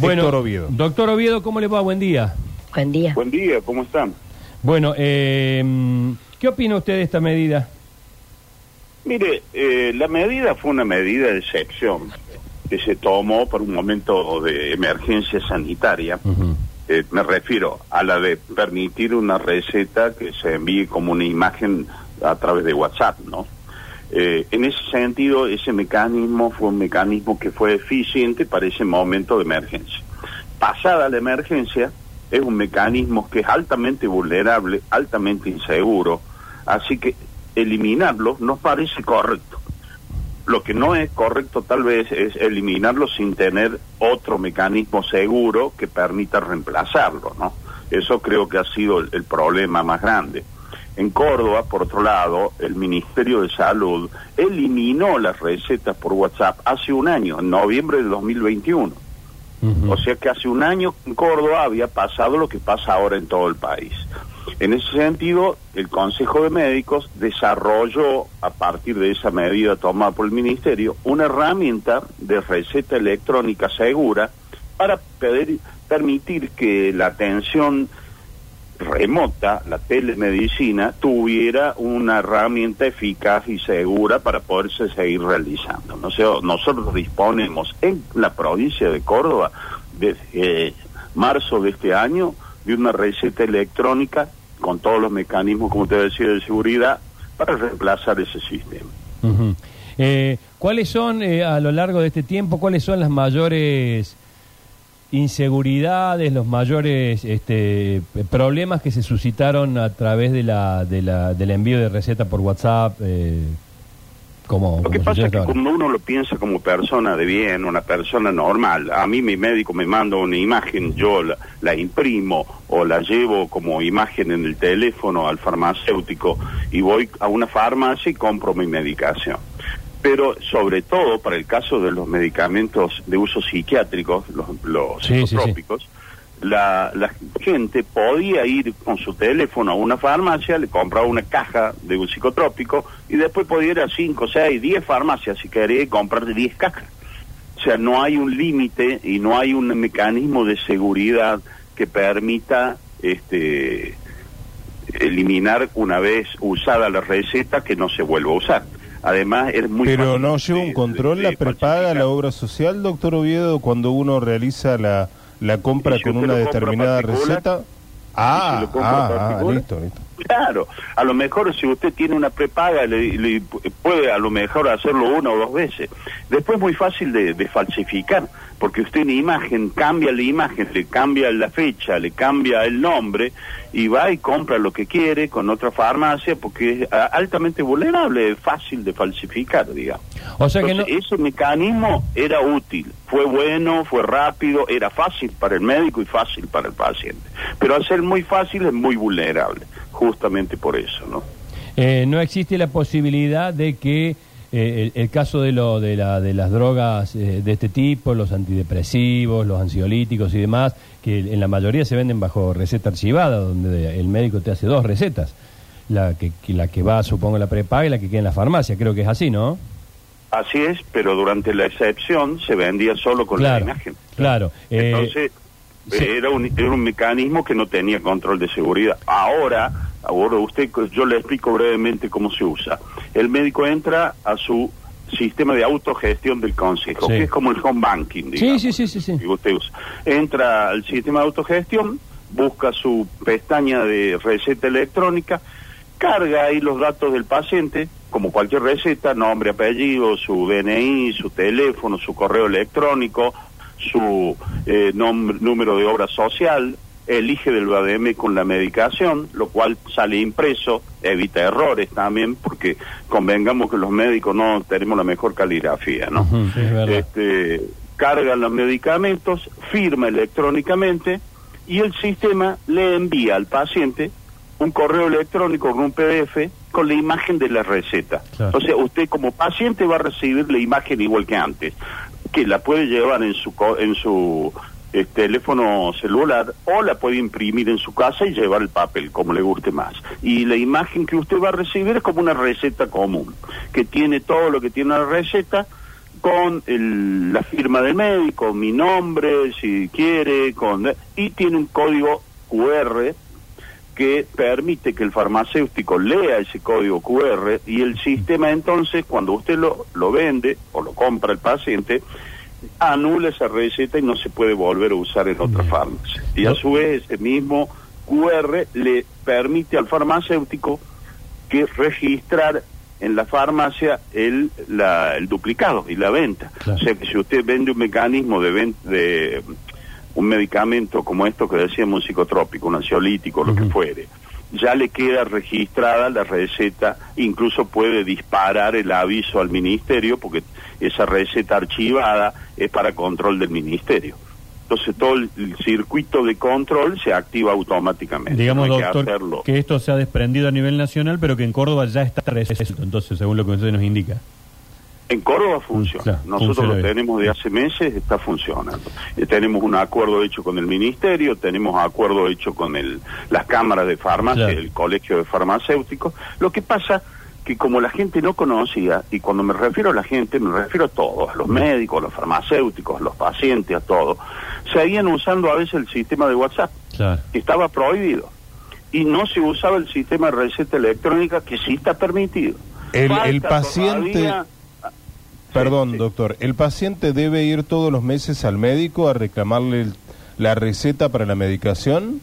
Bueno, Héctor Oviedo. doctor Oviedo, ¿cómo le va? Buen día. Buen día. Buen día, ¿cómo están? Bueno, eh, ¿qué opina usted de esta medida? Mire, eh, la medida fue una medida de excepción que se tomó por un momento de emergencia sanitaria. Eh, me refiero a la de permitir una receta que se envíe como una imagen a través de WhatsApp, ¿no? Eh, en ese sentido, ese mecanismo fue un mecanismo que fue eficiente para ese momento de emergencia. Pasada la emergencia, es un mecanismo que es altamente vulnerable, altamente inseguro, así que eliminarlo nos parece correcto. Lo que no es correcto tal vez es eliminarlo sin tener otro mecanismo seguro que permita reemplazarlo, ¿no? Eso creo que ha sido el, el problema más grande. En Córdoba, por otro lado, el Ministerio de Salud eliminó las recetas por WhatsApp hace un año, en noviembre de 2021. O sea que hace un año en Córdoba había pasado lo que pasa ahora en todo el país. En ese sentido, el Consejo de Médicos desarrolló, a partir de esa medida tomada por el Ministerio, una herramienta de receta electrónica segura para pedir- permitir que la atención remota, la telemedicina, tuviera una herramienta eficaz y segura para poderse seguir realizando. ¿no? O nosotros disponemos en la provincia de Córdoba, desde eh, marzo de este año, de una receta electrónica con todos los mecanismos, como te decía, de seguridad, para reemplazar ese sistema. Eh, ¿Cuáles son, eh, a lo largo de este tiempo, cuáles son las mayores inseguridades, los mayores este, problemas que se suscitaron a través de la, de la, del envío de receta por WhatsApp? Eh, como, Lo que pasa es que ahora? cuando uno lo piensa como persona de bien, una persona normal, a mí mi médico me manda una imagen, yo la, la imprimo o la llevo como imagen en el teléfono al farmacéutico y voy a una farmacia y compro mi medicación. Pero sobre todo para el caso de los medicamentos de uso psiquiátrico, los, los Sí, sí, sí. psicotrópicos, La, la gente podía ir con su teléfono a una farmacia, le compraba una caja de un psicotrópico y después podía ir a 5, 6, 10 farmacias si quería y comprar 10 cajas. O sea, no hay un límite y no hay un mecanismo de seguridad que permita este eliminar una vez usada la receta que no se vuelva a usar. Además, es muy Pero no de- lleva un de- control de la prepaga, la obra social, doctor Oviedo, cuando uno realiza la, la compra si con una determinada receta. Ah, si ah, ah, listo, listo. Claro, a lo mejor si usted tiene una prepaga le, le puede a lo mejor hacerlo una o dos veces. Después es muy fácil de, de falsificar, porque usted en imagen cambia la imagen, le cambia la fecha, le cambia el nombre y va y compra lo que quiere con otra farmacia porque es altamente vulnerable, es fácil de falsificar, digamos. O sea que no, ese mecanismo era útil, fue bueno, fue rápido, era fácil para el médico y fácil para el paciente. Pero al ser muy fácil es muy vulnerable, justamente por eso, ¿no? eh, no existe la posibilidad de que eh, el, el caso de, lo, de, la, de las drogas eh, de este tipo, los antidepresivos, los ansiolíticos y demás, que en la mayoría se venden bajo receta archivada, donde el médico te hace dos recetas. La que, que- la que va, supongo, la prepaga y la que queda en la farmacia. Creo que es así, ¿no? Así es, pero durante la excepción se vendía solo con Claro, la imagen. claro. Entonces, sí. era, un, era un mecanismo que no tenía control de seguridad. Ahora, ahora usted, yo le explico brevemente cómo se usa. El médico entra a su sistema de autogestión del consejo, Sí. que es como el home banking, digamos. sí, sí, sí, sí. que usted usa. Entra al sistema de autogestión, busca su pestaña de receta electrónica, carga ahí los datos del paciente, como cualquier receta, nombre, apellido, su DNI, su teléfono, su correo electrónico, su eh, número de obra social, elige del ADM con la medicación, lo cual sale impreso, evita errores también, porque convengamos que los médicos no tenemos la mejor caligrafía, ¿no? Es este, cargan los medicamentos, firma electrónicamente y el sistema le envía al paciente un correo electrónico con un PDF con la imagen de la receta. Claro. O sea, usted como paciente va a recibir la imagen igual que antes, que la puede llevar en su en su eh, teléfono celular o la puede imprimir en su casa y llevar el papel, como le guste más. Y la imagen que usted va a recibir es como una receta común, que tiene todo lo que tiene una receta, con el- la firma del médico, mi nombre, si quiere, con y tiene un código QR que permite que el farmacéutico lea ese código QR y el sistema entonces, cuando usted lo, lo vende o lo compra el paciente, anula esa receta y no se puede volver a usar en otra farmacia. Y a su vez ese mismo QR le permite al farmacéutico que registrar en la farmacia el, la- el duplicado y la venta. Claro. O sea que si usted vende un mecanismo de, de un medicamento como esto que decíamos, un psicotrópico, un ansiolítico, lo que fuere, ya le queda registrada la receta, incluso puede disparar el aviso al ministerio, porque esa receta archivada es para control del ministerio. Entonces todo el, el circuito de control se activa automáticamente. Digamos, No hay que doctor, que esto se ha desprendido a nivel nacional, pero que en Córdoba ya está resuelto, entonces, según lo que usted nos indica. En Córdoba funciona. Claro, Nosotros funciona lo tenemos de hace meses, está funcionando. Eh, tenemos un acuerdo hecho con el ministerio, tenemos acuerdo hecho con el, las cámaras de farmacia, Claro. el colegio de farmacéuticos. Lo que pasa que como la gente no conocía, y cuando me refiero a la gente, me refiero a todos, a los médicos, a los farmacéuticos, a los pacientes, a todos, seguían usando a veces el sistema de WhatsApp, Claro. que estaba prohibido. Y no se usaba el sistema de receta electrónica, que sí está permitido. El- Falta el paciente- todavía- Perdón, Sí, doctor. ¿El paciente debe ir todos los meses al médico a reclamarle el- la receta para la medicación?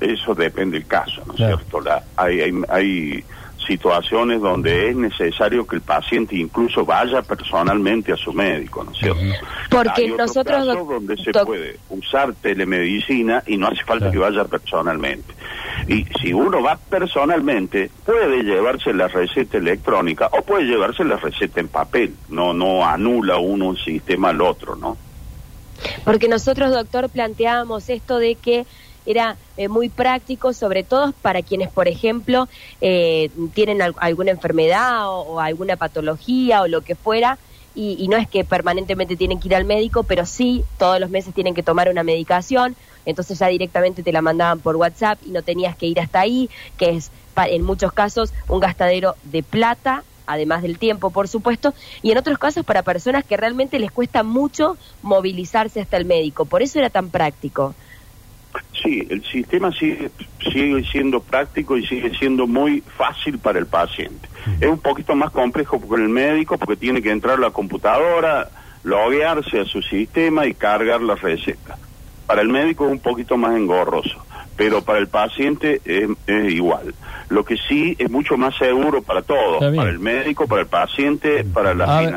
Eso depende del caso, ¿no es Claro. cierto? La- hay, hay, hay situaciones donde es necesario que el paciente incluso vaya personalmente a su médico, ¿no es cierto? Porque Hay otro nosotros, caso doc- donde se puede usar telemedicina y no hace falta Claro. que vaya personalmente. Y si uno va personalmente, puede llevarse la receta electrónica o puede llevarse la receta en papel. No, no anula uno un sistema al otro, ¿no? Porque nosotros, doctor, planteábamos esto de que era eh, muy práctico, sobre todo para quienes, por ejemplo, eh, tienen al- alguna enfermedad o, alguna patología o lo que fuera, y no es que permanentemente tienen que ir al médico, pero sí todos los meses tienen que tomar una medicación, entonces ya directamente te la mandaban por WhatsApp y no tenías que ir hasta ahí, que es pa- en muchos casos un gastadero de plata además del tiempo, por supuesto, y en otros casos para personas que realmente les cuesta mucho movilizarse hasta el médico. Por eso era tan práctico. Sí, el sistema sigue, sigue siendo práctico y sigue siendo muy fácil para el paciente. Es un poquito más complejo con el médico porque tiene que entrar a la computadora, loguearse a su sistema y cargar la receta. Para el médico es un poquito más engorroso, pero para el paciente es, es igual. Lo que sí es mucho más seguro para todos, para el médico, para el paciente, para A la ver.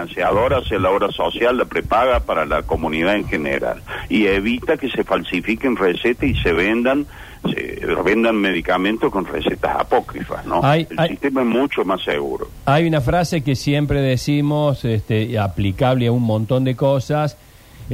la obra social, la prepaga, para la comunidad en general. Y evita que se falsifiquen recetas y se vendan se vendan medicamentos con recetas apócrifas, ¿no? Hay- el hay- sistema es mucho más seguro. Hay una frase que siempre decimos, este, aplicable a un montón de cosas.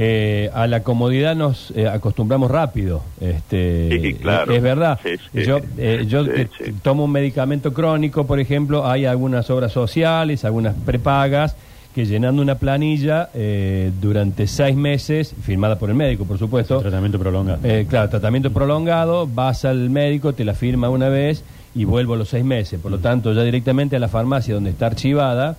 Eh, a la comodidad nos eh, acostumbramos rápido. Este, Sí, claro. Es verdad. Sí, sí. Yo, eh, yo Sí, que sí. tomo un medicamento crónico, por ejemplo, hay algunas obras sociales, algunas prepagas, que llenando una planilla eh, durante seis meses, firmada por el médico, por supuesto, Tratamiento prolongado. eh, claro, tratamiento prolongado, vas al médico, te la firma una vez y vuelvo a los seis meses. Por lo tanto, ya directamente a la farmacia donde está archivada,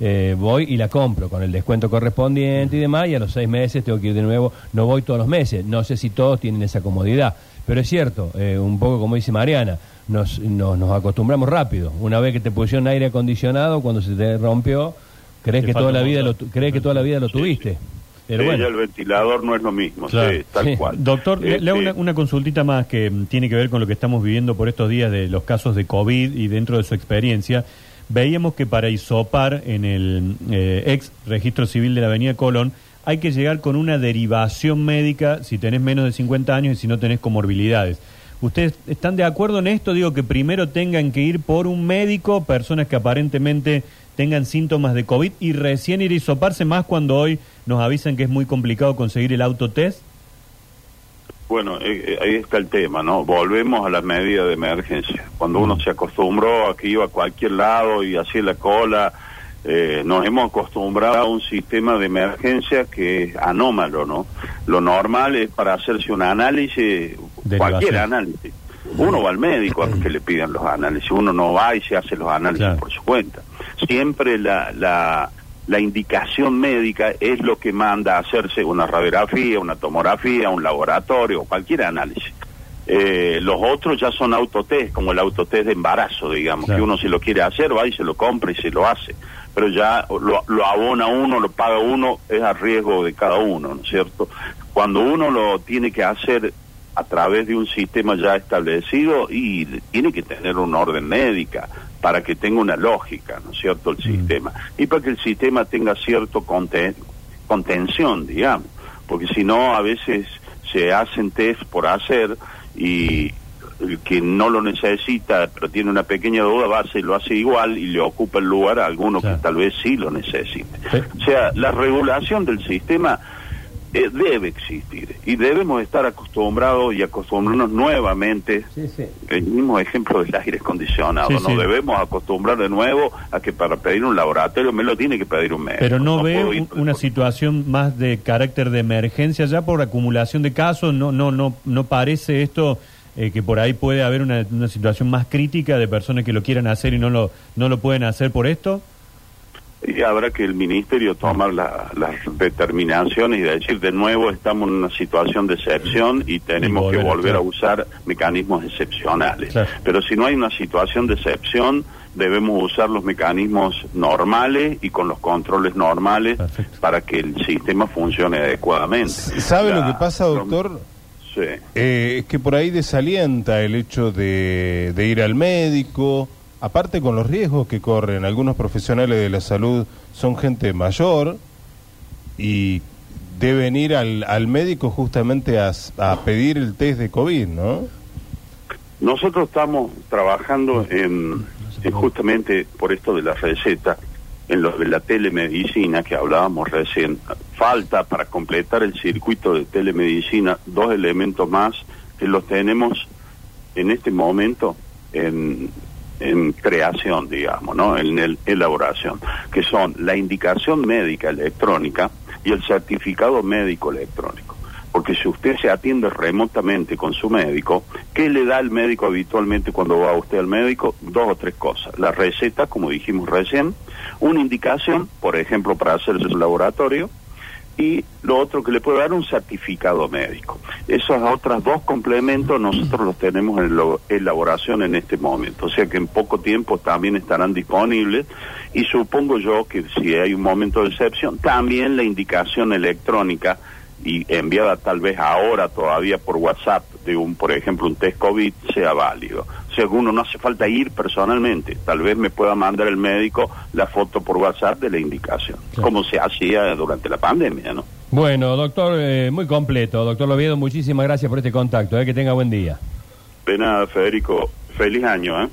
eh, voy y la compro con el descuento correspondiente y demás, y a los seis meses tengo que ir de nuevo. No voy todos los meses. No sé si todos tienen esa comodidad. Pero es cierto, eh, un poco como dice Mariana, nos, nos, nos acostumbramos rápido. Una vez que te pusieron aire acondicionado, cuando se te rompió, crees Te que toda la vida lo, crees que toda la vida lo Sí, tuviste. sí. Pero Sí, bueno. el ventilador no es lo mismo, Claro, sí, tal sí. cual. Doctor, le, le hago Este, una, una consultita más que mm, tiene que ver con lo que estamos viviendo por estos días de los casos de COVID y dentro de su experiencia. Veíamos que para isopar en el eh, ex registro civil de la Avenida Colón hay que llegar con una derivación médica si tenés menos de 50 años y si no tenés comorbilidades. ¿Ustedes están de acuerdo en esto? Digo que primero tengan que ir por un médico, personas que aparentemente tengan síntomas de COVID y recién ir a isoparse más cuando hoy nos avisan que es muy complicado conseguir el autotest. Bueno, eh, eh, ahí está el tema, ¿no? Volvemos a las medidas de emergencia. Cuando uno se acostumbró a que iba a cualquier lado y hacía la cola, eh, nos hemos acostumbrado a un sistema de emergencia que es anómalo, ¿no? Lo normal es para hacerse un análisis, Derivación. cualquier análisis. Uno va al médico a que le pidan los análisis, uno no va y se hace los análisis Claro. por su cuenta. Siempre la, la, la indicación médica es lo que manda a hacerse una radiografía, una tomografía, un laboratorio, cualquier análisis. Eh, los otros ya son autotest, como el autotest de embarazo, digamos, Claro. que uno si lo quiere hacer va y se lo compra y se lo hace. Pero ya lo, lo abona uno, lo paga uno, es a riesgo de cada uno, ¿no es cierto? Cuando uno lo tiene que hacer a través de un sistema ya establecido y tiene que tener una orden médica para que tenga una lógica, ¿no es cierto?, el sistema. Y para que el sistema tenga cierto conten- contención, digamos, porque si no, a veces se hacen test por hacer y el que no lo necesita, pero tiene una pequeña duda, va, se lo hace igual y le ocupa el lugar a alguno Claro. que tal vez sí lo necesite. Sí. O sea, la regulación del sistema eh, debe existir y debemos estar acostumbrados y acostumbrarnos nuevamente Sí, sí. el mismo ejemplo del aire acondicionado. Sí, Nos sí. debemos acostumbrar de nuevo a que para pedir un laboratorio me lo tiene que pedir un médico. Pero no, ve puedo ir un- por- una situación más de carácter de emergencia ya por acumulación de casos. No, no, no, no parece esto eh, que por ahí puede haber una, una situación más crítica de personas que lo quieran hacer y no lo, no lo pueden hacer por esto. Y habrá que el ministerio tomar la- las determinaciones y decir de nuevo estamos en una situación de excepción y tenemos volver que volver a usar mecanismos excepcionales. Claro. Pero si no hay una situación de excepción, debemos usar los mecanismos normales y con los controles normales Perfecto. para que el sistema funcione adecuadamente. ¿Sabe La- lo que pasa, doctor? Sí. Eh, es que por ahí desalienta el hecho de, de ir al médico, aparte con los riesgos que corren. Algunos profesionales de la salud son gente mayor y deben ir al, al médico justamente a, a pedir el test de COVID, ¿no? Nosotros estamos trabajando en, en justamente por esto de la receta, en lo de la telemedicina que hablábamos recién. Falta para completar el circuito de telemedicina dos elementos más que los tenemos en este momento en, en creación, digamos, ¿no? En el- elaboración, que son la indicación médica electrónica y el certificado médico electrónico. Porque si usted se atiende remotamente con su médico, ¿qué le da el médico habitualmente cuando va usted al médico? Dos o tres cosas. La receta, como dijimos recién, una indicación, por ejemplo, para hacerse el laboratorio, y lo otro que le puede dar un certificado médico. Esos otros dos complementos nosotros los tenemos en elaboración en este momento, o sea que en poco tiempo también estarán disponibles y supongo yo que si hay un momento de excepción, también la indicación electrónica y enviada tal vez ahora todavía por WhatsApp de un, por ejemplo, un test COVID sea válido. O sea, uno no hace falta ir personalmente, tal vez me pueda mandar el médico la foto por WhatsApp de la indicación, Claro. como se hacía durante la pandemia, ¿no? Bueno, doctor, eh, muy completo. Doctor Loviedo, muchísimas gracias por este contacto. eh, que tenga buen día. De nada, Federico, feliz año, ¿eh?